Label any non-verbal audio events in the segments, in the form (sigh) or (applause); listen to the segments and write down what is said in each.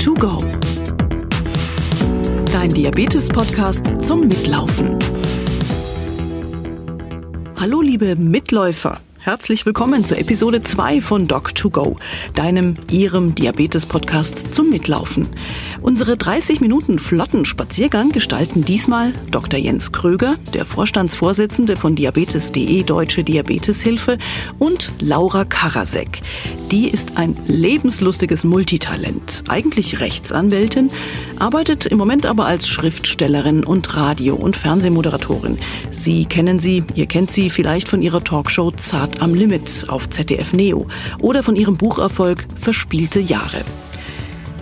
to go. Dein Diabetes-Podcast zum Mitlaufen. Hallo, liebe Mitläufer. Herzlich willkommen zur Episode 2 von Doc2Go, deinem, ihrem Diabetes-Podcast zum Mitlaufen. Unsere 30 Minuten flotten Spaziergang gestalten diesmal Dr. Jens Kröger, der Vorstandsvorsitzende von Diabetes.de Deutsche Diabeteshilfe und Laura Karasek. Die ist ein lebenslustiges Multitalent, eigentlich Rechtsanwältin, arbeitet im Moment aber als Schriftstellerin und Radio- und Fernsehmoderatorin. Sie kennen sie, ihr kennt sie vielleicht von ihrer Talkshow Zart Start am Limit auf ZDF Neo oder von ihrem Bucherfolg Verspielte Jahre.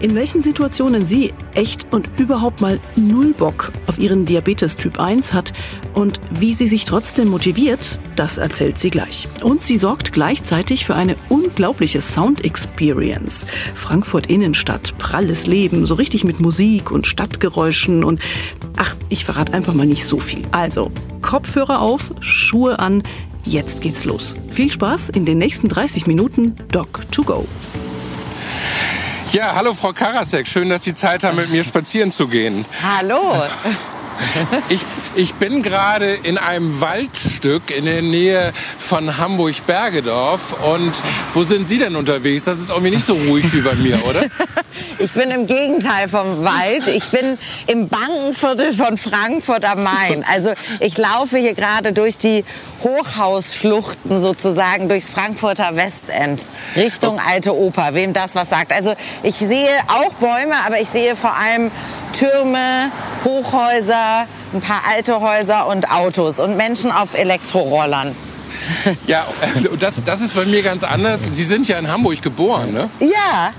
In welchen Situationen sie echt und überhaupt mal null Bock auf ihren Diabetes Typ 1 hat und wie sie sich trotzdem motiviert, das erzählt sie gleich. Und sie sorgt gleichzeitig für eine unglaubliche Sound Experience. Frankfurt Innenstadt, pralles Leben, so richtig mit Musik und Stadtgeräuschen und ach, ich verrate einfach mal nicht so viel. Also, Kopfhörer auf, Schuhe an, Jetzt geht's los. Viel Spaß in den nächsten 30 Minuten Doc to Go. Ja, hallo Frau Karasek, schön, dass Sie Zeit haben, mit mir spazieren zu gehen. Hallo. (laughs) Ich, ich bin gerade in einem Waldstück in der Nähe von Hamburg-Bergedorf. Und wo sind Sie denn unterwegs? Das ist irgendwie nicht so ruhig wie bei mir, oder? (laughs) Ich bin im Gegenteil vom Wald. Ich bin im Bankenviertel von Frankfurt am Main. Also ich laufe hier gerade durch die Hochhausschluchten sozusagen, durchs Frankfurter Westend, Richtung Alte Oper, wem das was sagt. Also ich sehe auch Bäume, aber ich sehe vor allem Türme, Hochhäuser, ein paar alte Häuser und Autos und Menschen auf Elektrorollern. Ja, das, das ist bei mir ganz anders. Sie sind ja in Hamburg geboren, ne? Ja.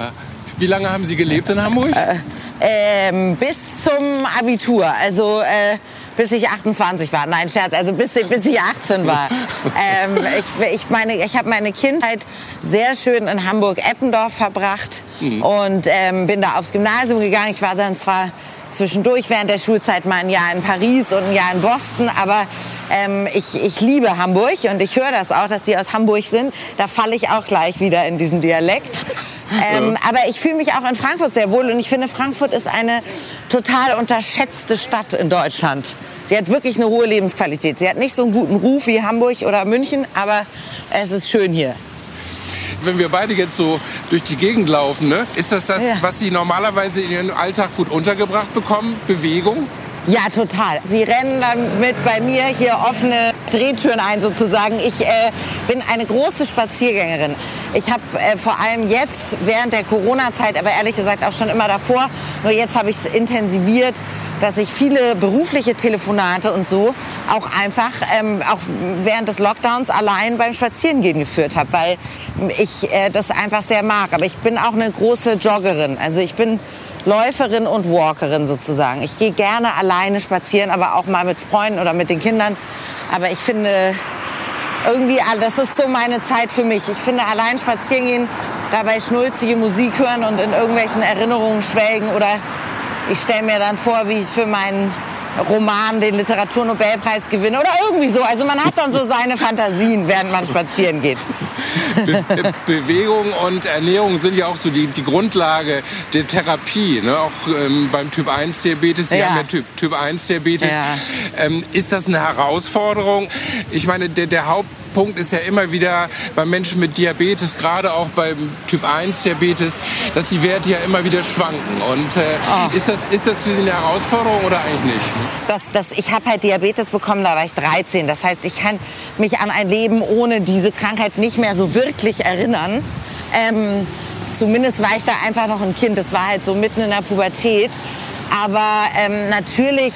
Wie lange haben Sie gelebt in Hamburg? Äh, ähm, bis zum Abitur. Also äh, bis ich 28 war. Nein, Scherz, also bis, bis ich 18 war. (laughs) ähm, ich ich, meine, ich habe meine Kindheit sehr schön in Hamburg-Eppendorf verbracht mhm. und ähm, bin da aufs Gymnasium gegangen. Ich war dann zwar zwischendurch während der Schulzeit mal ein Jahr in Paris und ein Jahr in Boston. Aber ähm, ich, ich liebe Hamburg und ich höre das auch, dass Sie aus Hamburg sind. Da falle ich auch gleich wieder in diesen Dialekt. Ähm, aber ich fühle mich auch in Frankfurt sehr wohl und ich finde, Frankfurt ist eine total unterschätzte Stadt in Deutschland. Sie hat wirklich eine hohe Lebensqualität. Sie hat nicht so einen guten Ruf wie Hamburg oder München, aber es ist schön hier wenn wir beide jetzt so durch die Gegend laufen, ne? ist das das, ja. was Sie normalerweise in Ihrem Alltag gut untergebracht bekommen? Bewegung? Ja, total. Sie rennen dann mit bei mir hier offene Drehtüren ein sozusagen. Ich äh, bin eine große Spaziergängerin. Ich habe äh, vor allem jetzt während der Corona-Zeit, aber ehrlich gesagt auch schon immer davor, nur jetzt habe ich es intensiviert, dass ich viele berufliche Telefonate und so auch einfach ähm, auch während des Lockdowns allein beim Spazierengehen geführt habe, weil ich äh, das einfach sehr mag. Aber ich bin auch eine große Joggerin. Also ich bin Läuferin und Walkerin sozusagen. Ich gehe gerne alleine spazieren, aber auch mal mit Freunden oder mit den Kindern. Aber ich finde irgendwie, ah, das ist so meine Zeit für mich. Ich finde allein spazieren gehen, dabei schnulzige Musik hören und in irgendwelchen Erinnerungen schwelgen oder ich stelle mir dann vor, wie ich für meinen Roman den Literaturnobelpreis gewinne oder irgendwie so. Also man hat dann so seine Fantasien, während man spazieren geht. Be Bewegung und Ernährung sind ja auch so die, die Grundlage der Therapie, ne? auch ähm, beim Typ 1 Diabetes. Sie ja. haben ja Typ, typ 1 Diabetes. Ja. Ähm, ist das eine Herausforderung? Ich meine, der, der Haupt Punkt ist ja immer wieder bei Menschen mit Diabetes, gerade auch beim Typ 1 Diabetes, dass die Werte ja immer wieder schwanken. Und äh, oh. ist, das, ist das für Sie eine Herausforderung oder eigentlich nicht? Das, das, ich habe halt Diabetes bekommen, da war ich 13. Das heißt, ich kann mich an ein Leben ohne diese Krankheit nicht mehr so wirklich erinnern. Ähm, zumindest war ich da einfach noch ein Kind. Das war halt so mitten in der Pubertät. Aber ähm, natürlich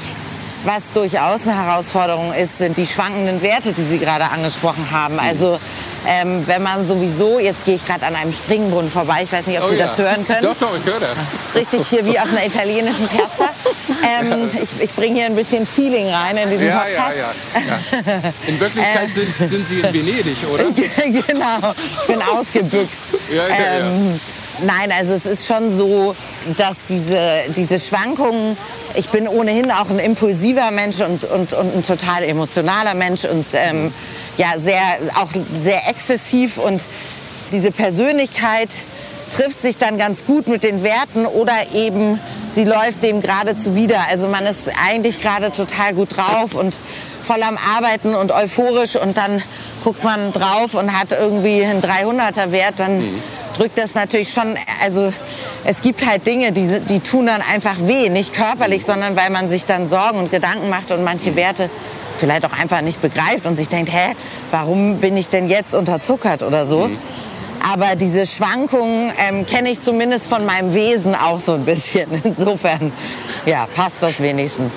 was durchaus eine Herausforderung ist, sind die schwankenden Werte, die Sie gerade angesprochen haben. Also ähm, wenn man sowieso, jetzt gehe ich gerade an einem Springbrunnen vorbei, ich weiß nicht, ob oh Sie ja. das hören können. Doch, doch, ich höre das. (laughs) Richtig hier wie auf einer italienischen Piazza. (laughs) Ähm, ich, ich bringe hier ein bisschen Feeling rein in diesen ja, Podcast. Ja, ja, ja. In Wirklichkeit (laughs) äh, sind, sind Sie in Venedig, oder? genau, ich bin ausgebüxt. Ja, ja, ähm, Nein, also es ist schon so, dass diese, diese Schwankungen, ich bin ohnehin auch ein impulsiver Mensch und, und, und ein total emotionaler Mensch und ähm, ja, sehr, auch sehr exzessiv und diese Persönlichkeit trifft sich dann ganz gut mit den Werten oder eben sie läuft dem gerade zuwider. Also man ist eigentlich gerade total gut drauf und voll am Arbeiten und euphorisch und dann guckt man drauf und hat irgendwie einen 300er Wert, dann mhm. Drückt das natürlich schon, also es gibt halt Dinge, die, die tun dann einfach weh, nicht körperlich, sondern weil man sich dann Sorgen und Gedanken macht und manche. Werte vielleicht auch einfach nicht begreift und sich denkt, hä, warum bin ich denn jetzt unterzuckert oder so. Mhm. Aber diese Schwankungen ähm, kenne ich zumindest von meinem Wesen auch so ein bisschen. (laughs) Insofern, ja, passt das wenigstens.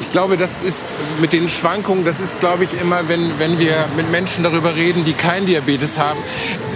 Ich glaube, das ist mit den Schwankungen, das ist, glaube ich, immer, wenn, wenn wir mit Menschen darüber reden, die keinen Diabetes haben,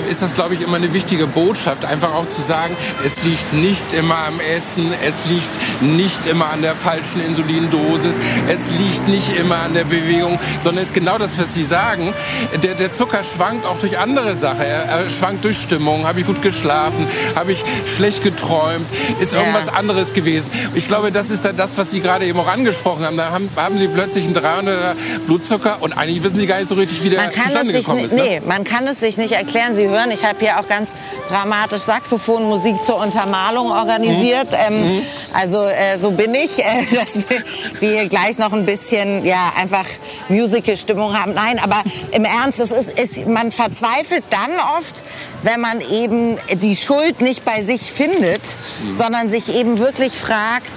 ist das, glaube ich, immer eine wichtige Botschaft, einfach auch zu sagen, es liegt nicht immer am Essen, es liegt nicht immer an der falschen Insulindosis, es liegt nicht immer an der Bewegung, sondern es ist genau das, was Sie sagen. Der, der Zucker schwankt auch durch andere Sachen. Er, schwankt durch Stimmung. Habe ich gut geschlafen? Habe ich schlecht geträumt? Ist irgendwas anderes gewesen? Ich glaube, das ist das, was Sie gerade eben auch angesprochen haben. Da haben, haben Sie plötzlich einen 300er Blutzucker und eigentlich wissen Sie gar nicht so richtig, wie der zustande gekommen ist. Ne? Nee, man kann es sich nicht erklären. Sie hören. Ich habe hier auch ganz dramatisch Saxophonmusik zur Untermalung organisiert. Mhm. Ähm, mhm. Also äh, so bin ich, äh, (laughs) dass wir, wir gleich noch ein bisschen ja einfach Musical-Stimmung haben. Nein, aber im Ernst, es ist, es, man verzweifelt dann oft, wenn man eben die Schuld nicht bei sich findet, mhm. sondern sich eben wirklich fragt,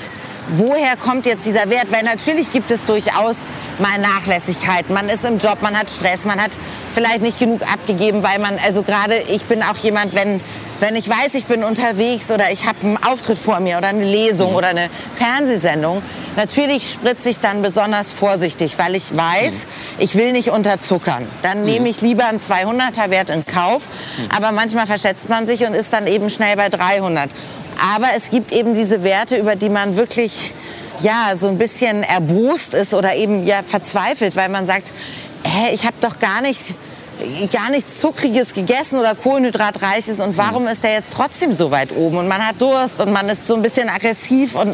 woher kommt jetzt dieser Wert? Weil natürlich gibt es durchaus mal Nachlässigkeit. Man ist im Job, man hat Stress, man hat vielleicht nicht genug abgegeben, weil man, also gerade ich bin auch jemand, wenn, wenn ich weiß, ich bin unterwegs oder ich habe einen Auftritt vor mir oder eine Lesung mhm. oder eine Fernsehsendung, natürlich spritze ich dann besonders vorsichtig, weil ich weiß, mhm. ich will nicht unterzuckern. Dann mhm. nehme ich lieber einen 200er Wert in Kauf, mhm. aber manchmal verschätzt man sich und ist dann eben schnell bei 300. Aber es gibt eben diese Werte, über die man wirklich ja, so ein bisschen erbost ist oder eben ja verzweifelt, weil man sagt, hä, ich habe doch gar nicht gar nichts Zuckriges gegessen oder Kohlenhydratreiches und warum ist der jetzt trotzdem so weit oben? Und man hat Durst und man ist so ein bisschen aggressiv und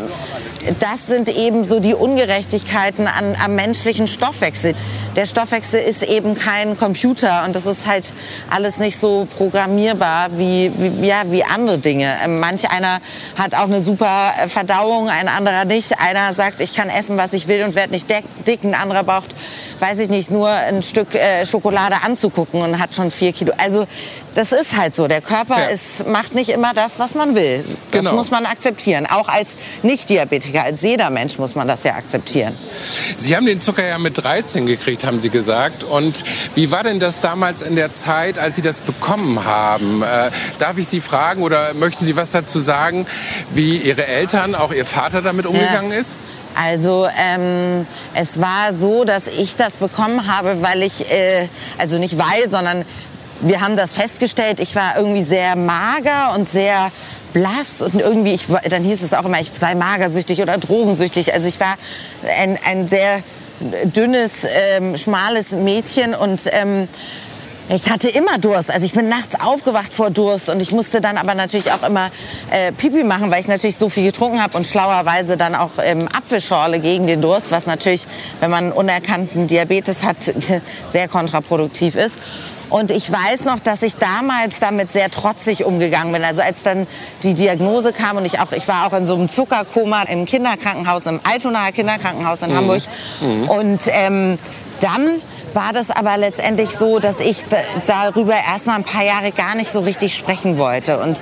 das sind eben so die Ungerechtigkeiten an, am menschlichen Stoffwechsel. Der Stoffwechsel ist eben kein Computer und das ist halt alles nicht so programmierbar wie, wie, ja, wie andere Dinge. Ähm, manch einer hat auch eine super Verdauung, ein anderer nicht. Einer sagt, ich kann essen, was ich will und werde nicht dick. Ein anderer braucht, weiß ich nicht, nur ein Stück äh, Schokolade anzugucken und hat schon vier Kilo. Also das ist halt so. Der Körper ja. ist, macht nicht immer das, was man will. Das genau. muss man akzeptieren. Auch als Nicht-Diabetiker, als jeder Mensch muss man das ja akzeptieren. Sie haben den Zucker ja mit 13 gekriegt, haben Sie gesagt. Und wie war denn das damals in der Zeit, als Sie das bekommen haben? Äh, darf ich Sie fragen oder möchten Sie was dazu sagen, wie Ihre Eltern, auch Ihr Vater damit umgegangen ja. ist? Also ähm, es war so, dass ich das bekommen habe, weil ich, äh, also nicht weil, sondern wir haben das festgestellt. Ich war irgendwie sehr mager und sehr blass und irgendwie, ich, dann hieß es auch immer, ich sei magersüchtig oder drogensüchtig. Also ich war ein, ein sehr dünnes, ähm, schmales Mädchen und ähm, ich hatte immer Durst. Also ich bin nachts aufgewacht vor Durst und ich musste dann aber natürlich auch immer äh, Pipi machen, weil ich natürlich so viel getrunken habe und schlauerweise dann auch ähm, Apfelschorle gegen den Durst, was natürlich, wenn man unerkannten Diabetes hat, (laughs) sehr kontraproduktiv ist. Und ich weiß noch, dass ich damals damit sehr trotzig umgegangen bin. Also als dann die Diagnose kam und ich auch, ich war auch in so einem Zuckerkoma im Kinderkrankenhaus, im Altonaer Kinderkrankenhaus in mhm. Hamburg. Mhm. Und ähm, dann war das aber letztendlich so, dass ich darüber erstmal ein paar Jahre gar nicht so richtig sprechen wollte und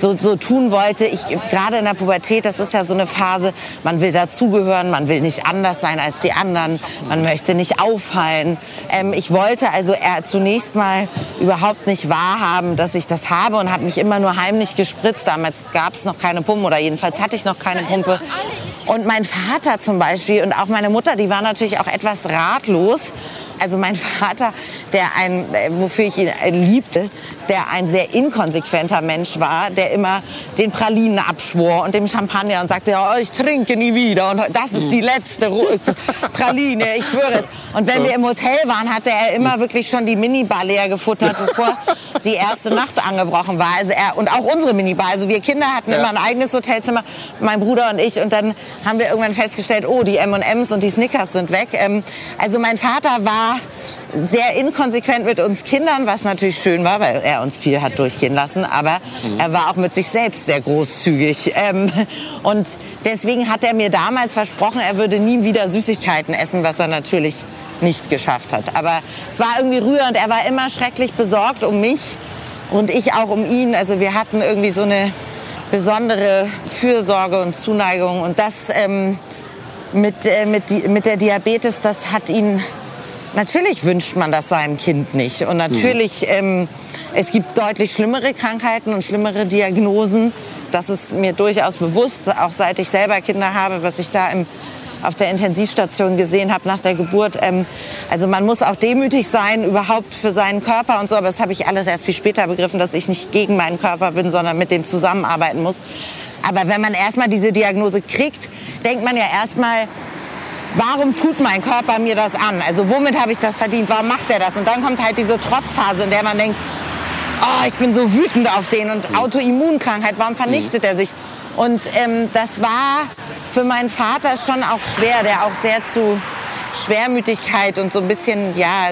so, so tun wollte. Ich gerade in der Pubertät, das ist ja so eine Phase, man will dazugehören, man will nicht anders sein als die anderen, man möchte nicht auffallen. Ähm, ich wollte also zunächst mal überhaupt nicht wahrhaben, dass ich das habe und habe mich immer nur heimlich gespritzt. Damals gab es noch keine Pumpe oder jedenfalls hatte ich noch keine Pumpe. Und mein Vater zum Beispiel und auch meine Mutter, die war natürlich auch etwas ratlos also mein Vater, der ein, wofür ich ihn liebte, der ein sehr inkonsequenter Mensch war, der immer den Pralinen abschwor und dem Champagner und sagte, ja, ich trinke nie wieder und das ist die letzte Praline, ich schwöre es. Und wenn wir im Hotel waren, hatte er immer wirklich schon die Minibar leer gefuttert, bevor die erste Nacht angebrochen war. Also er, und auch unsere Minibar. Also wir Kinder hatten ja. immer ein eigenes Hotelzimmer, mein Bruder und ich. Und dann haben wir irgendwann festgestellt, oh, die M&M's und die Snickers sind weg. Ähm, also mein Vater war sehr inkonsequent mit uns Kindern, was natürlich schön war, weil er uns viel hat durchgehen lassen. Aber mhm. er war auch mit sich selbst sehr großzügig. Ähm, und deswegen hat er mir damals versprochen, er würde nie wieder Süßigkeiten essen, was er natürlich nicht geschafft hat. Aber es war irgendwie rührend. Er war immer schrecklich besorgt um mich und ich auch um ihn. Also wir hatten irgendwie so eine besondere Fürsorge und Zuneigung. Und das ähm, mit, äh, mit, mit der Diabetes, das hat ihn Natürlich wünscht man das seinem Kind nicht. Und natürlich, mhm. ähm, es gibt deutlich schlimmere Krankheiten und schlimmere Diagnosen. Das ist mir durchaus bewusst, auch seit ich selber Kinder habe, was ich da im, auf der Intensivstation gesehen habe nach der Geburt. Ähm, also man muss auch demütig sein, überhaupt für seinen Körper und so. Aber das habe ich alles erst viel später begriffen, dass ich nicht gegen meinen Körper bin, sondern mit dem zusammenarbeiten muss. Aber wenn man erstmal diese Diagnose kriegt, denkt man ja erstmal, warum tut mein Körper mir das an? Also womit habe ich das verdient? Warum macht er das? Und dann kommt halt diese Trotzphase, in der man denkt, oh, ich bin so wütend auf den und. Autoimmunkrankheit, warum vernichtet mhm. er sich? Und ähm, das war für meinen Vater schon auch schwer, der auch sehr zu Schwermütigkeit und so ein bisschen, ja,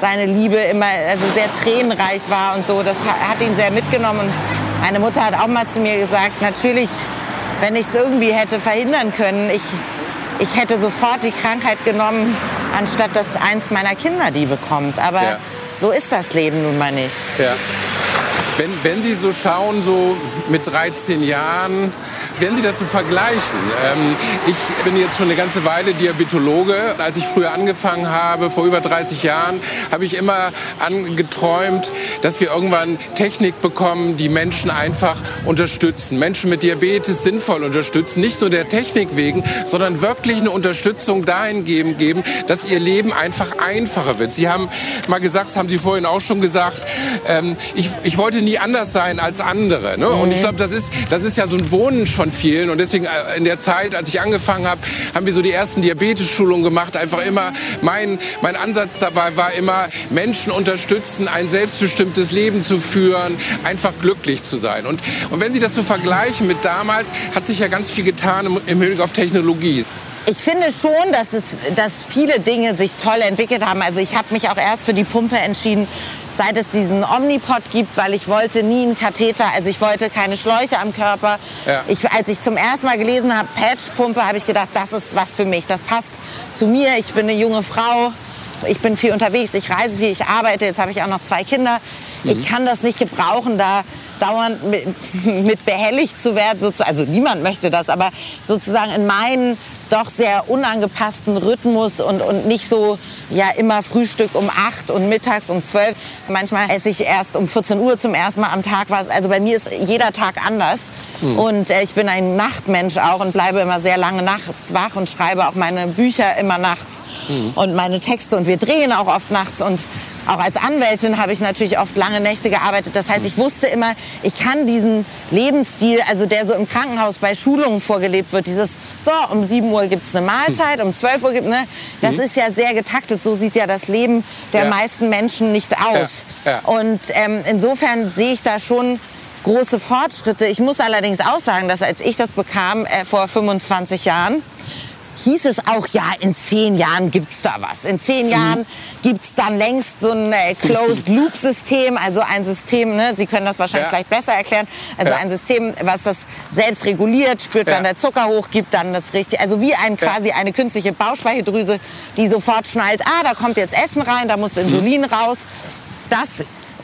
seine Liebe immer, also sehr tränenreich war und so. Das hat ihn sehr mitgenommen. Und meine Mutter hat auch mal zu mir gesagt, natürlich, wenn ich es irgendwie hätte verhindern können, ich ich hätte sofort die Krankheit genommen, anstatt dass eins meiner Kinder die bekommt. Aber ja. so ist das Leben nun mal nicht. Ja. Wenn, wenn Sie so schauen, so mit 13 Jahren, wenn Sie das so vergleichen, ähm, ich bin jetzt schon eine ganze Weile Diabetologe. Als ich früher angefangen habe, vor über 30 Jahren, habe ich immer angeträumt, dass wir irgendwann Technik bekommen, die Menschen einfach unterstützen. Menschen mit Diabetes sinnvoll unterstützen. Nicht nur der Technik wegen, sondern wirklich eine Unterstützung dahingehend geben, dass ihr Leben einfach einfacher wird. Sie haben mal gesagt, das haben Sie vorhin auch schon gesagt, ähm, ich, ich wollte nie anders sein als andere. Ne? Und ich glaube, das ist, das ist ja so ein Wunsch von vielen. Und deswegen äh, in der Zeit, als ich angefangen habe, haben wir so die ersten Diabetes-Schulungen gemacht. Einfach immer, mein, mein Ansatz dabei war immer, Menschen unterstützen, ein selbstbestimmtes Leben zu führen, einfach glücklich zu sein. Und, und wenn Sie das so vergleichen mit damals, hat sich ja ganz viel getan im, im Hinblick auf Technologie. Ich finde schon, dass, es, dass viele Dinge sich toll entwickelt haben. Also ich habe mich auch erst für die Pumpe entschieden, seit es diesen Omnipod gibt, weil ich wollte nie einen Katheter, also ich wollte keine Schläuche am Körper. Ja. Ich, als ich zum ersten Mal gelesen habe, Patchpumpe, habe ich gedacht, das ist was für mich, das passt zu mir. Ich bin eine junge Frau, ich bin viel unterwegs, ich reise viel, ich arbeite, jetzt habe ich auch noch zwei Kinder. Mhm. Ich kann das nicht gebrauchen, da dauernd mit, (laughs) mit behelligt zu werden. Also niemand möchte das, aber sozusagen in meinen doch sehr unangepassten Rhythmus und, und nicht so ja immer Frühstück um 8 und mittags um 12. Manchmal esse ich erst um 14 Uhr zum ersten Mal am Tag was. Also bei mir ist jeder Tag anders. Mhm. Und äh, ich bin ein Nachtmensch auch und bleibe immer sehr lange nachts wach und schreibe auch meine Bücher immer nachts mhm. und meine Texte. Und wir drehen auch oft nachts. Und auch als Anwältin habe ich natürlich oft lange Nächte gearbeitet. Das heißt, ich wusste immer, ich kann diesen Lebensstil, also der so im Krankenhaus bei Schulungen vorgelebt wird, dieses, so, um 7 Uhr gibt es eine Mahlzeit, um 12 Uhr gibt es, ne, das mhm. ist ja sehr getaktet. So sieht ja das Leben der ja. meisten Menschen nicht aus. Ja. Ja. Und ähm, insofern sehe ich da schon große Fortschritte. Ich muss allerdings auch sagen, dass als ich das bekam äh, vor 25 Jahren, hieß es auch, ja, in zehn Jahren gibt es da was. In zehn mhm. Jahren gibt es dann längst so ein äh, Closed-Loop-System, also ein System, ne, Sie können das wahrscheinlich ja. gleich besser erklären, also ja. ein System, was das selbst reguliert, spürt, ja. wann der Zucker hochgibt, dann das richtig, also wie ein quasi eine künstliche Bauchspeicheldrüse, die sofort schnallt, ah, da kommt jetzt Essen rein, da muss Insulin mhm. raus. Das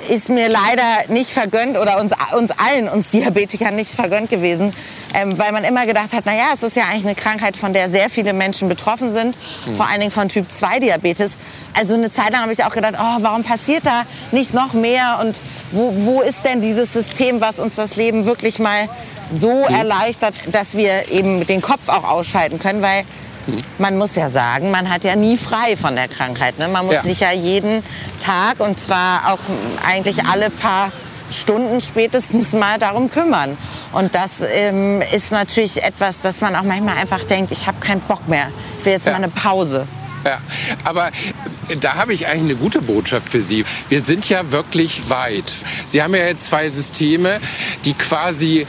ist mir leider nicht vergönnt oder uns, uns allen, uns Diabetikern nicht vergönnt gewesen, ähm, weil man immer gedacht hat, naja, es ist ja eigentlich eine Krankheit, von der sehr viele Menschen betroffen sind, mhm. vor allen Dingen von Typ 2 Diabetes. Also eine Zeit lang habe ich auch gedacht, oh, warum passiert da nicht noch mehr und wo, wo ist denn dieses System, was uns das Leben wirklich mal so mhm. erleichtert, dass wir eben den Kopf auch ausschalten können, weil man muss ja sagen, man hat ja nie frei von der Krankheit. Ne? Man muss ja. sich ja jeden Tag und zwar auch eigentlich alle paar Stunden spätestens mal darum kümmern. Und das ähm, ist natürlich etwas, dass man auch manchmal einfach denkt, ich habe keinen Bock mehr. Ich will jetzt ja. mal eine Pause. Ja, aber da habe ich eigentlich eine gute Botschaft für Sie. Wir sind ja wirklich weit. Sie haben ja jetzt zwei Systeme, die quasi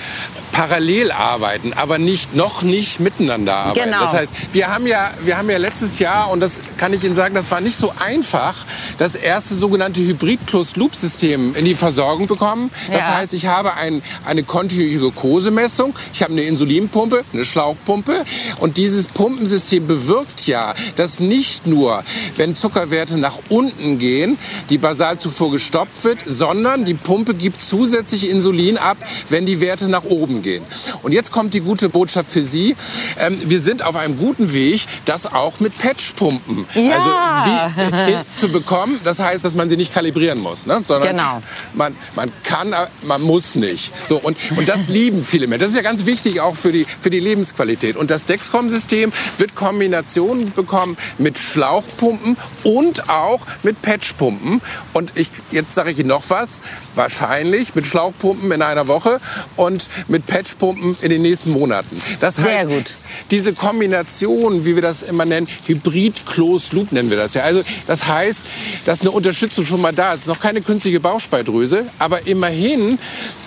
parallel arbeiten, aber nicht, noch nicht miteinander arbeiten. Genau. Das heißt, wir haben, ja, wir haben ja letztes Jahr, und das kann ich Ihnen sagen, das war nicht so einfach, das erste sogenannte Hybrid-Closed-Loop-System in die Versorgung bekommen. Das Ja. heißt, ich habe ein, eine kontinuierliche Glukosemessung, ich habe eine Insulinpumpe, eine Schlauchpumpe und dieses Pumpensystem bewirkt ja, dass nicht nur, wenn Zuckerwerte nach unten gehen, die Basalzufuhr gestoppt wird, sondern die Pumpe gibt zusätzlich Insulin ab, wenn die Werte nach oben gehen. Und jetzt kommt die gute Botschaft für Sie. Ähm, wir sind auf einem guten Weg, das auch mit Patchpumpen Ja. also wie, äh, zu bekommen. Das heißt, dass man sie nicht kalibrieren muss, ne? sondern Genau. man, man kann, aber man muss nicht. So, und, und das lieben viele Menschen. Das ist ja ganz wichtig auch für die, für die Lebensqualität. Und das Dexcom-System wird Kombinationen bekommen mit Schlauchpumpen und auch mit Patchpumpen. Und ich, jetzt sage ich Ihnen noch was. Wahrscheinlich mit Schlauchpumpen in einer Woche und mit Patchpumpen in den nächsten Monaten. Das Sehr heißt, gut. diese Kombination, wie wir das immer nennen, Hybrid-Closed-Loop nennen wir das ja. Also das heißt, dass eine Unterstützung schon mal da ist. Es ist noch keine künstliche Bauchspeicheldrüse, aber immerhin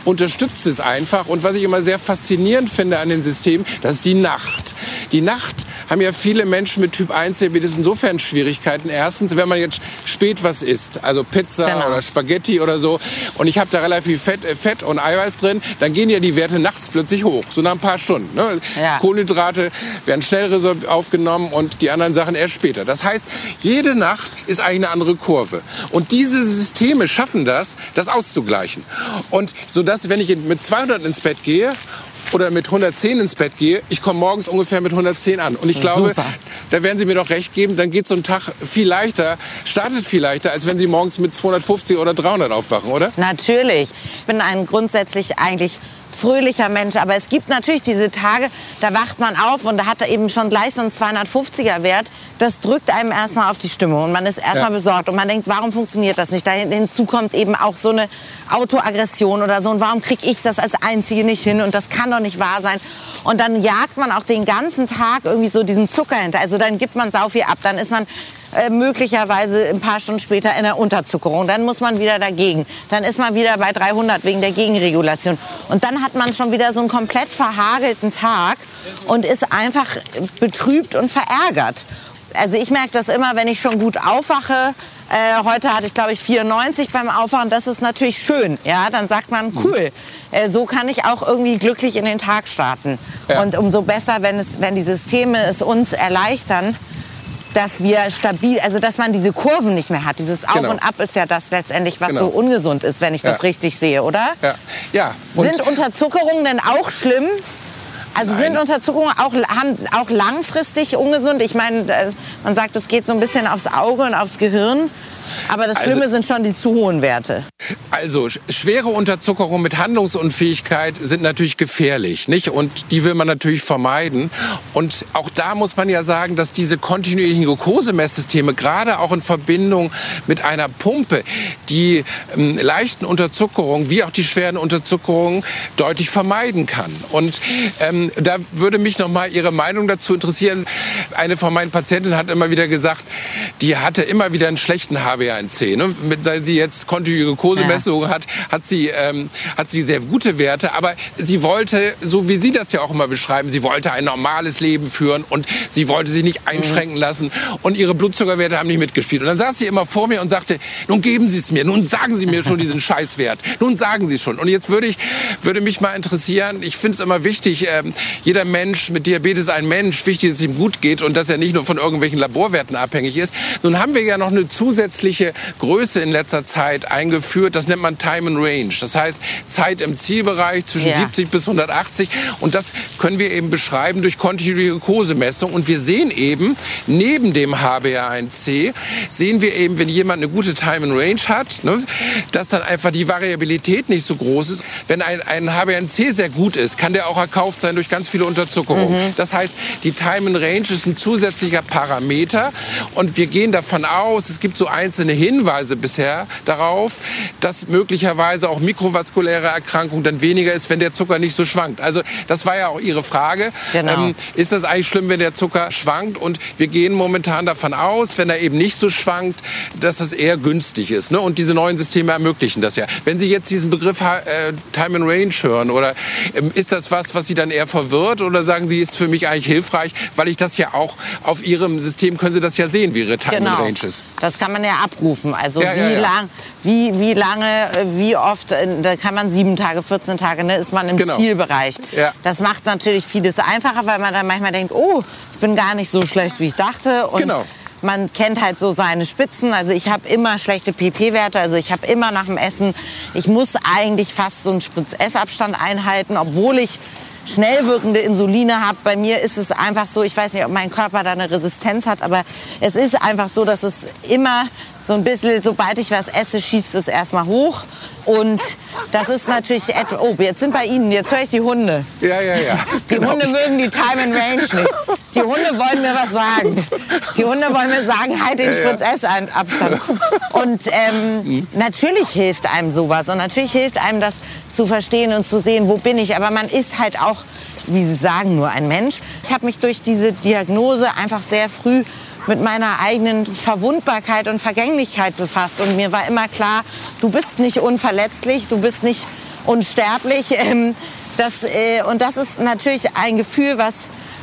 unterstützt es einfach. Und was ich immer sehr faszinierend finde an den Systemen, das ist die Nacht. Die Nacht haben ja viele Menschen mit Typ 1 Diabetes insofern Schwierigkeiten. Erstens, wenn man jetzt spät was isst, also Pizza Genau. oder Spaghetti oder so, und ich habe da relativ Fett, äh, Fett und Eiweiß drin, dann gehen ja die Werte nachts plötzlich hoch, so nach ein paar Stunden. Ne? Ja. Kohlenhydrate werden schnell aufgenommen und die anderen Sachen erst später. Das heißt, jede Nacht ist eigentlich eine andere Kurve. Und diese Systeme schaffen das, das auszugleichen. Und so dass, wenn ich mit 200 ins Bett gehe oder mit 110 ins Bett gehe, ich komme morgens ungefähr mit 110 an. Und ich glaube, Super. da werden Sie mir doch recht geben, dann geht so ein Tag viel leichter, startet viel leichter, als wenn Sie morgens mit 250 oder 300 aufwachen, oder? Natürlich. Ich bin ein grundsätzlich eigentlich fröhlicher Mensch, aber es gibt natürlich diese Tage, da wacht man auf und da hat er eben schon gleich so einen 250er Wert. Das drückt einem erstmal auf die Stimmung und man ist erstmal Ja. besorgt und man denkt, warum funktioniert das nicht? Da hinzu kommt eben auch so eine Autoaggression oder so und warum kriege ich das als Einzige nicht hin und das kann doch nicht wahr sein. Und dann jagt man auch den ganzen Tag irgendwie so diesen Zucker hinter. Also dann gibt man sau viel ab, dann ist man äh, möglicherweise ein paar Stunden später in der Unterzuckerung. Dann muss man wieder dagegen. Dann ist man wieder bei 300 wegen der Gegenregulation. Und dann hat man schon wieder so einen komplett verhagelten Tag und ist einfach betrübt und verärgert. Also ich merke das immer, wenn ich schon gut aufwache. Äh, heute hatte ich, glaube ich, 94 beim Aufwachen. Das ist natürlich schön. Ja, dann sagt man, cool. Äh, so kann ich auch irgendwie glücklich in den Tag starten. Ja. Und umso besser, wenn, es, wenn die Systeme es uns erleichtern, dass wir stabil, also dass man diese Kurven nicht mehr hat. Dieses Auf Genau. und Ab ist ja das letztendlich, was Genau. so ungesund ist, wenn ich das Ja. richtig sehe, oder? Ja. ja. Sind Unterzuckerungen denn auch schlimm? Also Nein. sind Unterzuckerungen auch, haben, auch langfristig ungesund? Ich meine, äh, man sagt, es geht so ein bisschen aufs Auge und aufs Gehirn. Aber das Also- Schlimme sind schon die zu hohen Werte. Also sch- schwere Unterzuckerung mit Handlungsunfähigkeit sind natürlich gefährlich, nicht? Und die will man natürlich vermeiden. Und auch da muss man ja sagen, dass diese kontinuierlichen Glukosemesssysteme gerade auch in Verbindung mit einer Pumpe die ähm, leichten Unterzuckerungen wie auch die schweren Unterzuckerungen deutlich vermeiden kann. Und ähm, da würde mich noch mal Ihre Meinung dazu interessieren. Eine von meinen Patientinnen hat immer wieder gesagt, die hatte immer wieder einen schlechten HbA1c. Ne? Mit, seit sie jetzt kontinuierliche Glukosemessung hat, hat sie, ähm, hat sie sehr gute Werte. Aber sie wollte, so wie Sie das ja auch immer beschreiben, sie wollte ein normales Leben führen und sie wollte sich nicht einschränken lassen. Und ihre Blutzuckerwerte haben nicht mitgespielt. Und dann saß sie immer vor mir und sagte, nun geben Sie es mir, nun sagen Sie mir schon diesen (laughs) Scheißwert. Nun sagen Sie es schon. Und jetzt würde, ich, würde mich mal interessieren, ich finde es immer wichtig, ähm, jeder Mensch mit Diabetes ist ein Mensch, wichtig, dass es ihm gut geht und dass er nicht nur von irgendwelchen Laborwerten abhängig ist. Nun haben wir ja noch eine zusätzliche Größe in letzter Zeit eingeführt, das nennt man Time and Range. Das heißt Zeit im Zielbereich zwischen Ja. 70 bis 180 und das können wir eben beschreiben durch kontinuierliche Glukosemessung und wir sehen eben neben dem HbA1c sehen wir eben, wenn jemand eine gute Time and Range hat, ne, dass dann einfach die Variabilität nicht so groß ist. Wenn ein, ein HbA1c sehr gut ist, kann der auch erkauft sein durch ganz viele Unterzuckerungen. Das heißt, die Time and Range ist ein zusätzlicher Parameter und wir gehen davon aus, es gibt so ein, einzelne Hinweise bisher darauf, dass möglicherweise auch mikrovaskuläre Erkrankung dann weniger ist, wenn der Zucker nicht so schwankt. Also das war ja auch Ihre Frage. Genau. Ähm, ist das eigentlich schlimm, wenn der Zucker schwankt? Und wir gehen momentan davon aus, wenn er eben nicht so schwankt, dass das eher günstig ist. Ne? Und diese neuen Systeme ermöglichen das ja. Wenn Sie jetzt diesen Begriff äh, Time and Range hören, oder ähm, ist das was, was Sie dann eher verwirrt? Oder sagen Sie, ist für mich eigentlich hilfreich, weil ich das ja auch auf Ihrem System können Sie das ja sehen, wie Ihre Time genau. and Range ist. Das kann man ja abrufen. Also ja, wie, ja, ja. Lang, wie, wie lange, äh, wie oft, äh, da kann man sieben Tage, 14 Tage, ne, ist man im genau. Zielbereich. Das macht natürlich vieles einfacher, weil man dann manchmal denkt, oh, ich bin gar nicht so schlecht, wie ich dachte. Und genau. Man kennt halt so seine Spitzen. Also ich habe immer schlechte PP-Werte. Also ich habe immer nach dem Essen, ich muss eigentlich fast so einen Spritz-Essabstand einhalten, obwohl ich schnell wirkende Insuline habe. Bei mir ist es einfach so, ich weiß nicht, ob mein Körper da eine Resistenz hat, aber es ist einfach so, dass es immer so ein bisschen, sobald ich was esse, schießt es erstmal hoch. Und das ist natürlich etwas. Oh, jetzt sind bei Ihnen, jetzt höre ich die Hunde. Ja, ja, ja. Die genau. Hunde mögen die Time and Range nicht. Die Hunde wollen mir was sagen. Die Hunde wollen mir sagen, halt den ja, ja. Abstand. Und ähm, mhm. natürlich hilft einem sowas. Und natürlich hilft einem das zu verstehen und zu sehen, wo bin ich. Aber man ist halt auch, wie Sie sagen, nur ein Mensch. Ich habe mich durch diese Diagnose einfach sehr früh mit meiner eigenen Verwundbarkeit und Vergänglichkeit befasst. Und mir war immer klar, du bist nicht unverletzlich, du bist nicht unsterblich. (laughs) Ähm, das, äh, und das ist natürlich ein Gefühl, was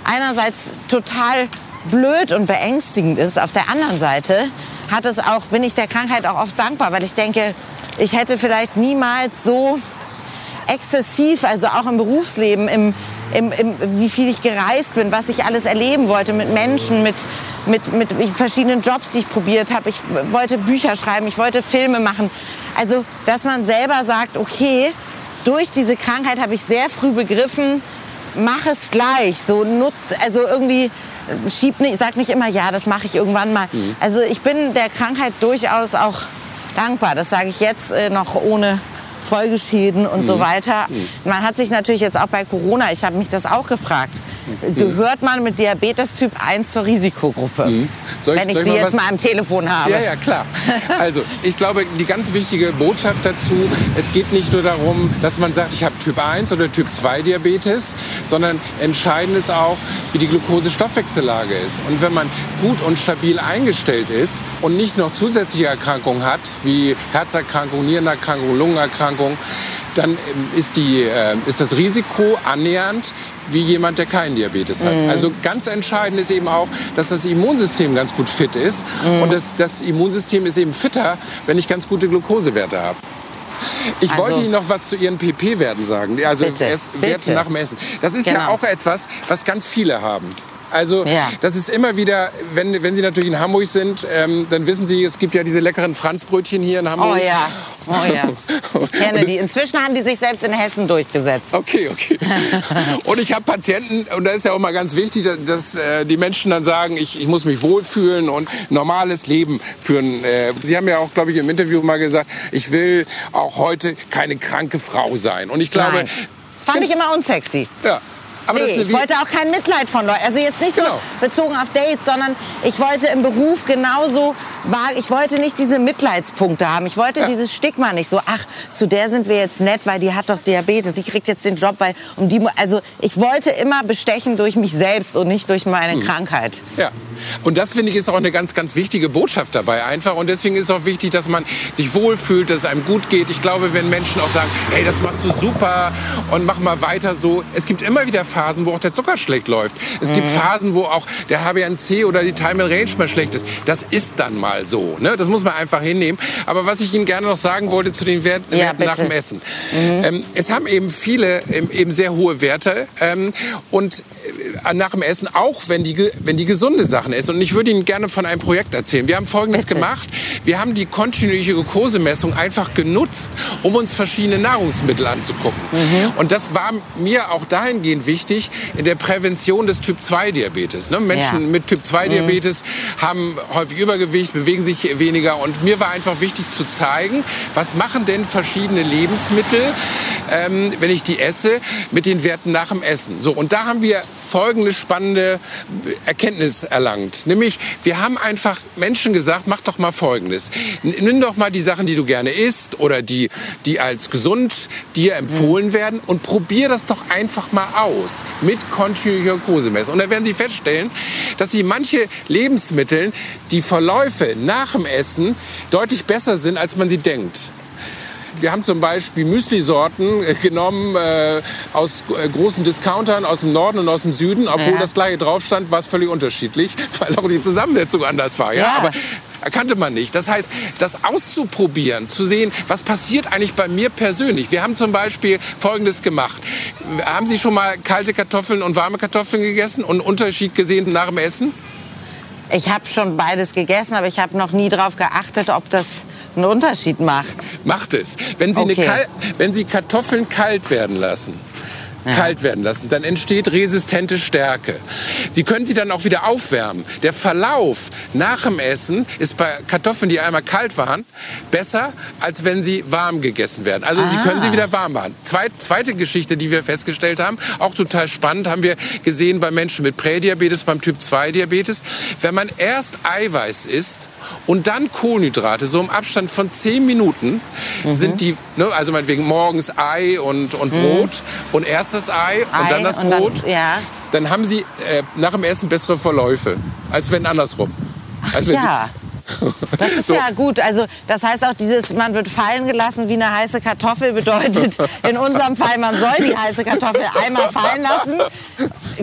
einerseits total blöd und beängstigend ist. Auf der anderen Seite hat es auch, bin ich der Krankheit auch oft dankbar, weil ich denke, ich hätte vielleicht niemals so exzessiv, also auch im Berufsleben, im, im, im, wie viel ich gereist bin, was ich alles erleben wollte mit Menschen, mit, mit, mit verschiedenen Jobs, die ich probiert habe. Ich wollte Bücher schreiben, ich wollte Filme machen. Also, dass man selber sagt, okay, durch diese Krankheit habe ich sehr früh begriffen, mach es gleich. So nutz, also irgendwie schieb nicht, sag nicht immer, ja, das mache ich irgendwann mal. Mhm. Also ich bin der Krankheit durchaus auch dankbar. Das sage ich jetzt äh, noch ohne Folgeschäden und mhm. so weiter. Mhm. Man hat sich natürlich jetzt auch bei Corona, ich habe mich das auch gefragt, mhm. gehört man mit Diabetes Typ 1 zur Risikogruppe? Mhm. Ich, wenn ich Sie mal jetzt mal am Telefon habe. Ja, ja, klar. (laughs) Also, ich glaube, die ganz wichtige Botschaft dazu, es geht nicht nur darum, dass man sagt, ich habe Typ 1 oder Typ 2 Diabetes, sondern entscheidend ist auch, wie die Glukosestoffwechsellage ist. Und wenn man gut und stabil eingestellt ist und nicht noch zusätzliche Erkrankungen hat, wie Herzerkrankung, Nierenerkrankung, Lungenerkrankung, Erkrankung, dann ähm, ist, die, äh, ist das Risiko annähernd wie jemand, der keinen Diabetes hat. Mhm. Also ganz entscheidend ist eben auch, dass das Immunsystem ganz gut fit ist. Mhm. Und das, das Immunsystem ist eben fitter, wenn ich ganz gute Glukosewerte habe. Ich also, wollte Ihnen noch was zu Ihren PP-Werten sagen, also bitte, Werte nach dem Essen. Das ist genau. ja auch etwas, was ganz viele haben. Also ja. das ist immer wieder, wenn, wenn Sie natürlich in Hamburg sind, ähm, dann wissen Sie, es gibt ja diese leckeren Franzbrötchen hier in Hamburg. Oh ja, oh ja. (laughs) Ich kenne die. Inzwischen haben die sich selbst in Hessen durchgesetzt. Okay, okay. (laughs) und ich habe Patienten, und da ist ja auch mal ganz wichtig, dass, dass äh, die Menschen dann sagen, ich, ich muss mich wohlfühlen und normales Leben führen. Äh, Sie haben ja auch, glaube ich, im Interview mal gesagt, ich will auch heute keine kranke Frau sein. Und ich glaube... Nein. Das fand ich immer unsexy. Ja. Aber nee, ich wollte auch kein Mitleid von Leuten. Also jetzt nicht genau. nur bezogen auf Dates, sondern ich wollte im Beruf genauso, ich wollte nicht diese Mitleidspunkte haben. Ich wollte ja. dieses Stigma nicht so, ach, zu der sind wir jetzt nett, weil die hat doch Diabetes, die kriegt jetzt den Job, weil um die, also ich wollte immer bestechen durch mich selbst und nicht durch meine hm. Krankheit. Ja. Und das finde ich ist auch eine ganz, ganz wichtige Botschaft dabei einfach. Und deswegen ist es auch wichtig, dass man sich wohlfühlt, dass es einem gut geht. Ich glaube, wenn Menschen auch sagen, hey, das machst du super und mach mal weiter so. Es gibt immer wieder Phasen, wo auch der Zucker schlecht läuft. Es mhm. gibt Phasen, wo auch der HbA1c oder die Time and Range mal schlecht ist. Das ist dann mal so. Ne? Das muss man einfach hinnehmen. Aber was ich Ihnen gerne noch sagen wollte zu den Werten ja, nach dem Essen. Mhm. Ähm, es haben eben viele ähm, eben sehr hohe Werte. Ähm, und äh, nach dem Essen, auch wenn die, wenn die gesunde Sachen ist. Und ich würde Ihnen gerne von einem Projekt erzählen. Wir haben Folgendes Bitte. gemacht. Wir haben die kontinuierliche Glukosemessung einfach genutzt, um uns verschiedene Nahrungsmittel anzugucken. Mhm. Und das war mir auch dahingehend wichtig, wichtig in der Prävention des Typ-2-Diabetes. Ne? Menschen ja. mit Typ-2-Diabetes mhm. haben häufig Übergewicht, bewegen sich weniger. Und mir war einfach wichtig zu zeigen, was machen denn verschiedene Lebensmittel, ähm, wenn ich die esse, mit den Werten nach dem Essen. So, und da haben wir folgende spannende Erkenntnis erlangt. Nämlich, wir haben einfach Menschen gesagt, mach doch mal Folgendes. Nimm doch mal die Sachen, die du gerne isst oder die, die als gesund dir empfohlen werden und probier das doch einfach mal aus mit kontinuierlicher Glukosemessung. Und da werden Sie feststellen, dass Sie manche Lebensmittel, die Verläufe nach dem Essen deutlich besser sind, als man sie denkt. Wir haben zum Beispiel Müsli-Sorten äh, genommen äh, aus äh, großen Discountern aus dem Norden und aus dem Süden. Obwohl ja. das gleiche drauf stand, war es völlig unterschiedlich, (laughs) weil auch die Zusammensetzung anders war. Ja? ja. Aber erkannte man nicht. Das heißt, das auszuprobieren, zu sehen, was passiert eigentlich bei mir persönlich. Wir haben zum Beispiel Folgendes gemacht. Haben Sie schon mal kalte Kartoffeln und warme Kartoffeln gegessen und einen Unterschied gesehen nach dem Essen? Ich habe schon beides gegessen, aber ich habe noch nie darauf geachtet, ob das einen Unterschied macht. Macht es. Wenn Sie, okay. wenn Sie Kartoffeln kalt werden lassen, ja. kalt werden lassen. Dann entsteht resistente Stärke. Sie können sie dann auch wieder aufwärmen. Der Verlauf nach dem Essen ist bei Kartoffeln, die einmal kalt waren, besser, als wenn sie warm gegessen werden. Also ah. Sie können sie wieder warm machen. Zweit, zweite Geschichte, die wir festgestellt haben, auch total spannend, haben wir gesehen bei Menschen mit Prädiabetes, beim Typ 2 Diabetes. Wenn man erst Eiweiß isst und dann Kohlenhydrate, so im Abstand von 10 Minuten, mhm. sind die, ne, also meinetwegen morgens Ei und, und mhm. Brot und erst das Ei, Ei und dann das Brot, dann, ja. dann haben sie äh, nach dem Essen bessere Verläufe, als wenn andersrum. Ach, als wenn ja. (laughs) Das ist so. ja gut. Also das heißt auch dieses, man wird fallen gelassen wie eine heiße Kartoffel bedeutet (laughs) in unserem Fall, man soll die heiße Kartoffel einmal fallen lassen,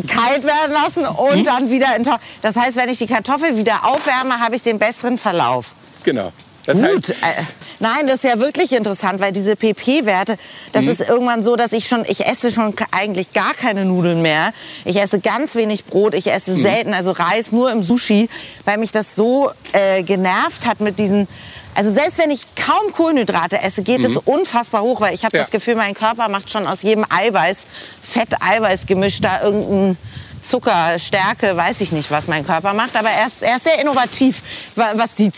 kalt werden lassen und hm? dann wieder in Das heißt, wenn ich die Kartoffel wieder aufwärme, habe ich den besseren Verlauf. Genau. Das Gut. Heißt, äh, nein, das ist ja wirklich interessant, weil diese PP-Werte, das mhm. ist irgendwann so, dass ich schon, ich esse schon eigentlich gar keine Nudeln mehr. Ich esse ganz wenig Brot, ich esse mhm. selten, also Reis nur im Sushi, weil mich das so äh, genervt hat mit diesen also selbst wenn ich kaum Kohlenhydrate esse, geht mhm. es unfassbar hoch, weil ich habe ja. das Gefühl, mein Körper macht schon aus jedem Eiweiß, Fett-Eiweiß-Gemisch da irgendein Zucker, Stärke, weiß ich nicht, was mein Körper macht. Aber er ist, er ist sehr innovativ, was die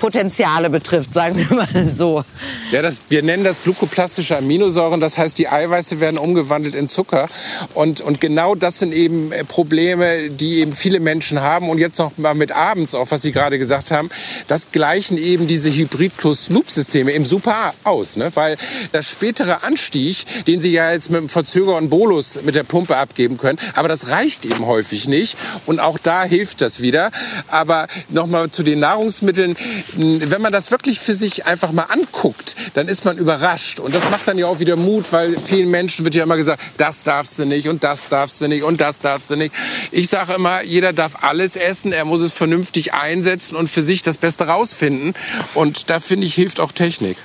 Zuckeranstiegspotenziale betrifft, sagen wir mal so. Ja, das, wir nennen das glukoplastische Aminosäuren. Das heißt, die Eiweiße werden umgewandelt in Zucker. Und, und genau das sind eben äh, Probleme, die eben viele Menschen haben. Und jetzt noch mal mit abends, auch was Sie gerade gesagt haben, das gleichen eben diese Hybrid-Plus-Loop-Systeme im super aus. Ne? Weil der spätere Anstieg, den Sie ja jetzt mit dem verzögerten Bolus mit der Pumpe abgeben, geben können. Aber das reicht eben häufig nicht. Und auch da hilft das wieder. Aber nochmal zu den Nahrungsmitteln. Wenn man das wirklich für sich einfach mal anguckt, dann ist man überrascht. Und das macht dann ja auch wieder Mut, weil vielen Menschen wird ja immer gesagt, das darfst du nicht und das darfst du nicht und das darfst du nicht. Ich sage immer, jeder darf alles essen. Er muss es vernünftig einsetzen und für sich das Beste rausfinden. Und da finde ich, hilft auch Technik.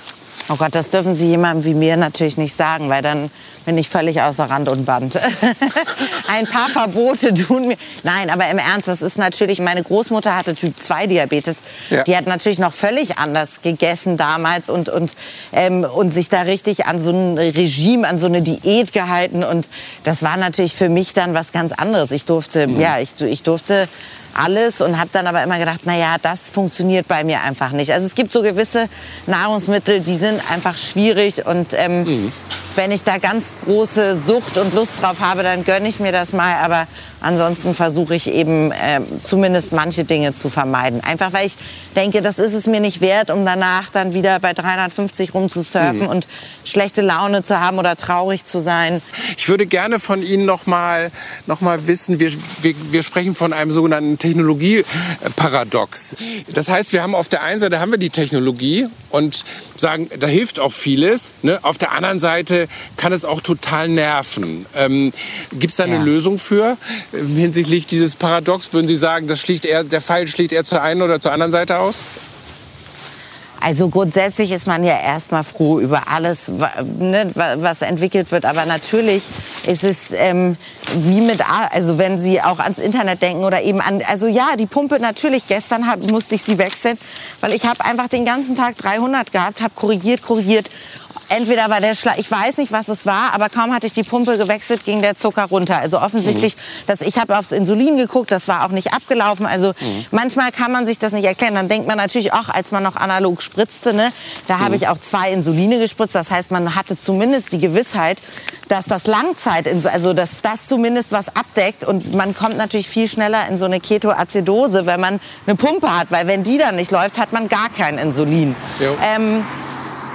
Oh Gott, das dürfen Sie jemandem wie mir natürlich nicht sagen, weil dann bin ich völlig außer Rand und Band. (laughs) Ein paar Verbote tun mir. Nein, aber im Ernst, das ist natürlich, meine Großmutter hatte Typ 2 Diabetes. Ja. Die hat natürlich noch völlig anders gegessen damals und, und, ähm, und sich da richtig an so ein Regime, an so eine Diät gehalten. Und das war natürlich für mich dann was ganz anderes. Ich durfte, mhm. ja, ich, ich durfte alles und habe dann aber immer gedacht, na ja, das funktioniert bei mir einfach nicht. Also es gibt so gewisse Nahrungsmittel, die sind einfach schwierig und ähm, mhm. wenn ich da ganz große Sucht und Lust drauf habe, dann gönne ich mir das mal. Aber Ansonsten versuche ich eben äh, zumindest manche Dinge zu vermeiden. Einfach weil ich denke, das ist es mir nicht wert, um danach dann wieder bei 350 rumzusurfen mhm. und schlechte Laune zu haben oder traurig zu sein. Ich würde gerne von Ihnen noch mal, noch mal wissen, wir, wir, wir sprechen von einem sogenannten Technologieparadox. Das heißt, wir haben auf der einen Seite haben wir die Technologie und sagen, da hilft auch vieles. Ne? Auf der anderen Seite kann es auch total nerven. Ähm, Gibt es da eine ja. Lösung für? hinsichtlich dieses Paradox? Würden Sie sagen, das schlicht eher, der Fall schlägt eher zur einen oder zur anderen Seite aus? Also grundsätzlich ist man ja erstmal froh über alles, ne, was entwickelt wird. Aber natürlich ist es ähm, wie mit, also wenn Sie auch ans Internet denken oder eben an, also ja, die Pumpe natürlich. Gestern hab, musste ich sie wechseln, weil ich habe einfach den ganzen Tag 300 gehabt, habe korrigiert, korrigiert entweder war der Schlag, ich weiß nicht, was es war, aber kaum hatte ich die Pumpe gewechselt, ging der Zucker runter. Also offensichtlich, mhm. dass ich habe aufs Insulin geguckt, das war auch nicht abgelaufen. Also mhm. manchmal kann man sich das nicht erklären. Dann denkt man natürlich auch, als man noch analog spritzte, ne, da mhm. habe ich auch zwei Insuline gespritzt. Das heißt, man hatte zumindest die Gewissheit, dass das Langzeit, also dass das zumindest was abdeckt und man kommt natürlich viel schneller in so eine Ketoazidose, wenn man eine Pumpe hat, weil wenn die dann nicht läuft, hat man gar kein Insulin. Ähm,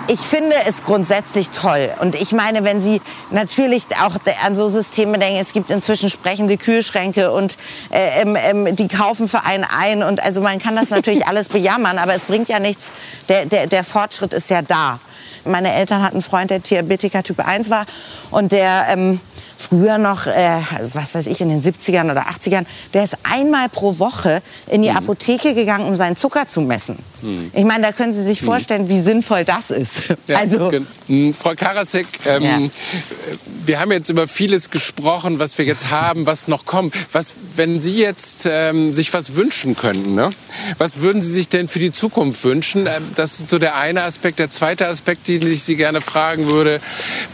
ich finde es grundsätzlich toll. Und ich meine, wenn Sie natürlich auch an so Systeme denken, es gibt inzwischen sprechende Kühlschränke und äh, ähm, ähm, die kaufen für einen ein. Und also man kann das natürlich (laughs) alles bejammern, aber es bringt ja nichts. Der, der, der Fortschritt ist ja da. Meine Eltern hatten einen Freund, der Diabetiker Typ 1 war und der ähm, früher noch, äh, was weiß ich, in den 70ern oder 80ern, der ist einmal pro Woche in die mhm. Apotheke gegangen, um seinen Zucker zu messen. Mhm. Ich meine, da können Sie sich mhm. vorstellen, wie sinnvoll das ist. (laughs) Ja, also, hm, Frau Karasek, ähm, ja. wir haben jetzt über vieles gesprochen, was wir jetzt haben, was noch kommt. Was, wenn Sie jetzt ähm, sich was wünschen könnten, ne? was würden Sie sich denn für die Zukunft wünschen? Ähm, das ist so der eine Aspekt. Der zweite Aspekt, den ich Sie gerne fragen würde,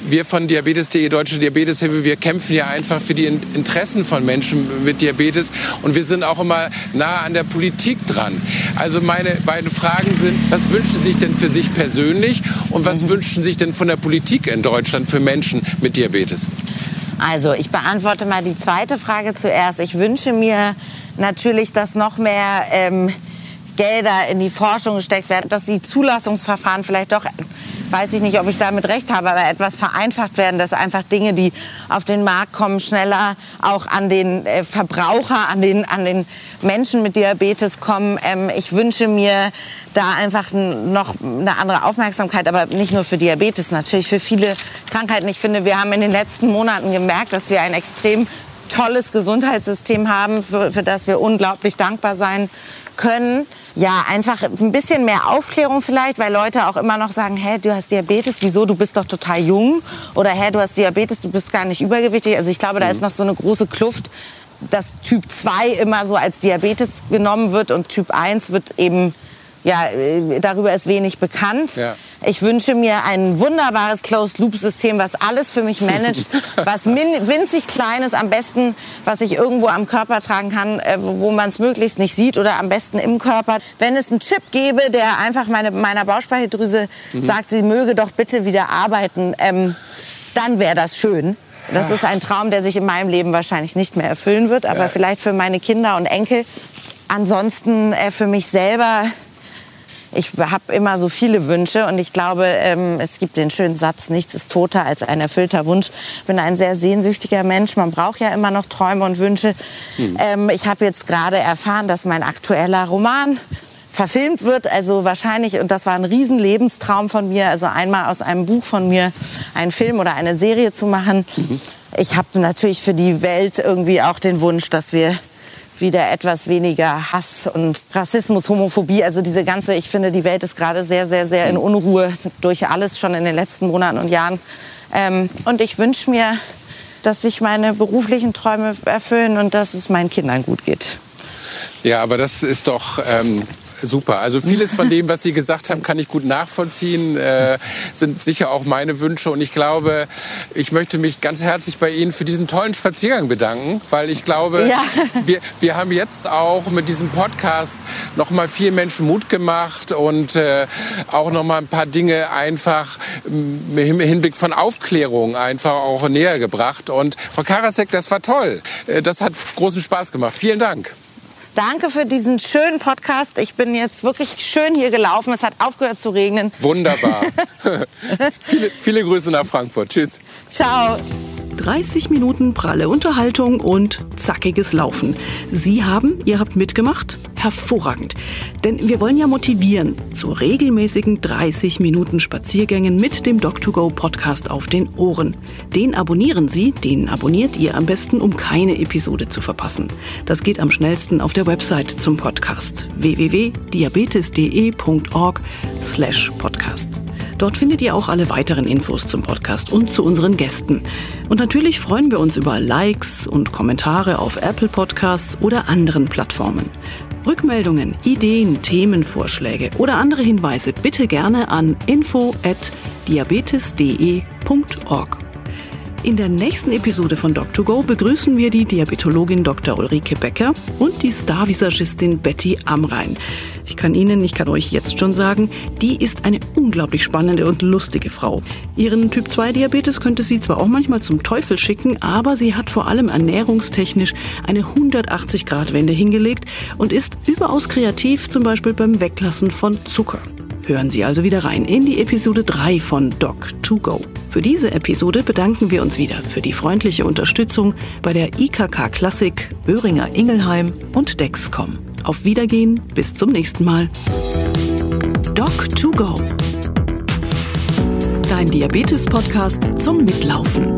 wir von Diabetes.de, Deutsche Diabeteshilfe, wir kämpfen ja einfach für die Interessen von Menschen mit Diabetes und wir sind auch immer nah an der Politik dran. Also meine beiden Fragen sind, was wünschen Sie sich denn für sich persönlich und was mhm. wünschen Sie sich denn von der Politik in Deutschland für Menschen mit Diabetes? Also ich beantworte mal die zweite Frage zuerst. Ich wünsche mir natürlich, dass noch mehr ähm, Gelder in die Forschung gesteckt werden, dass die Zulassungsverfahren vielleicht doch weiß ich nicht, ob ich damit recht habe, aber etwas vereinfacht werden, dass einfach Dinge, die auf den Markt kommen, schneller auch an den äh, Verbraucher, an den, an den Menschen mit Diabetes kommen. Ähm, ich wünsche mir da einfach noch eine andere Aufmerksamkeit, aber nicht nur für Diabetes, natürlich für viele Krankheiten. Ich finde, wir haben in den letzten Monaten gemerkt, dass wir ein extrem tolles Gesundheitssystem haben, für, für das wir unglaublich dankbar sein können. Ja, einfach ein bisschen mehr Aufklärung vielleicht, weil Leute auch immer noch sagen, hä, du hast Diabetes, wieso, du bist doch total jung. Oder hä, du hast Diabetes, du bist gar nicht übergewichtig. Also ich glaube, da ist mhm. noch so eine große Kluft, dass Typ 2 immer so als Diabetes genommen wird und Typ 1 wird eben ja, äh, darüber ist wenig bekannt. Ja. Ich wünsche mir ein wunderbares Closed-Loop-System, was alles für mich managt, (laughs) was winzig klein ist, am besten, was ich irgendwo am Körper tragen kann, äh, wo man es möglichst nicht sieht oder am besten im Körper. Wenn es einen Chip gäbe, der einfach meine, meiner Bauchspeicheldrüse mhm. sagt, sie möge doch bitte wieder arbeiten, ähm, dann wäre das schön. Das ist ein Traum, der sich in meinem Leben wahrscheinlich nicht mehr erfüllen wird, aber ja. vielleicht für meine Kinder und Enkel. Ansonsten äh, für mich selber ich habe immer so viele Wünsche und ich glaube, ähm, es gibt den schönen Satz, nichts ist toter als ein erfüllter Wunsch. Ich bin ein sehr sehnsüchtiger Mensch. Man braucht ja immer noch Träume und Wünsche. Mhm. Ähm, ich habe jetzt gerade erfahren, dass mein aktueller Roman verfilmt wird. Also wahrscheinlich, und das war ein Riesenlebenstraum von mir, also einmal aus einem Buch von mir einen Film oder eine Serie zu machen. Mhm. Ich habe natürlich für die Welt irgendwie auch den Wunsch, dass wir wieder etwas weniger Hass und Rassismus, Homophobie. Also diese ganze, ich finde, die Welt ist gerade sehr, sehr, sehr in Unruhe durch alles schon in den letzten Monaten und Jahren. Ähm, und ich wünsche mir, dass sich meine beruflichen Träume erfüllen und dass es meinen Kindern gut geht. Ja, aber das ist doch ähm, Super. Also vieles von dem, was Sie gesagt haben, kann ich gut nachvollziehen. Äh, sind sicher auch meine Wünsche. Und ich glaube, ich möchte mich ganz herzlich bei Ihnen für diesen tollen Spaziergang bedanken, weil ich glaube, ja. wir, wir haben jetzt auch mit diesem Podcast noch mal vielen Menschen Mut gemacht und äh, auch noch mal ein paar Dinge einfach im Hinblick von Aufklärung einfach auch näher gebracht. Und Frau Karasek, das war toll. Äh, das hat großen Spaß gemacht. Vielen Dank. Danke für diesen schönen Podcast. Ich bin jetzt wirklich schön hier gelaufen. Es hat aufgehört zu regnen. Wunderbar. (laughs) viele, viele Grüße nach Frankfurt. Tschüss. Ciao. 30 Minuten pralle Unterhaltung und zackiges Laufen. Sie haben, ihr habt mitgemacht? Hervorragend. Denn wir wollen ja motivieren zu regelmäßigen 30 Minuten Spaziergängen mit dem Doc2Go Podcast auf den Ohren. Den abonnieren Sie, den abonniert ihr am besten, um keine Episode zu verpassen. Das geht am schnellsten auf der Website zum Podcast www.diabetes.de.org/podcast. Dort findet ihr auch alle weiteren Infos zum Podcast und zu unseren Gästen. Und natürlich freuen wir uns über Likes und Kommentare auf Apple Podcasts oder anderen Plattformen. Rückmeldungen, Ideen, Themenvorschläge oder andere Hinweise bitte gerne an info@diabetes.de.org. In der nächsten Episode von Doc2Go begrüßen wir die Diabetologin Dr. Ulrike Becker und die Starvisagistin Betty Amrein. Ich kann Ihnen, ich kann euch jetzt schon sagen, die ist eine unglaublich spannende und lustige Frau. Ihren Typ-2-Diabetes könnte sie zwar auch manchmal zum Teufel schicken, aber sie hat vor allem ernährungstechnisch eine 180-Grad-Wende hingelegt und ist überaus kreativ, zum Beispiel beim Weglassen von Zucker. Hören Sie also wieder rein in die Episode 3 von Doc2Go. Für diese Episode bedanken wir uns wieder für die freundliche Unterstützung bei der IKK Klassik, Böhringer Ingelheim und Dexcom. Auf Wiedergehen, bis zum nächsten Mal. Doc2Go. Dein Diabetes-Podcast zum Mitlaufen.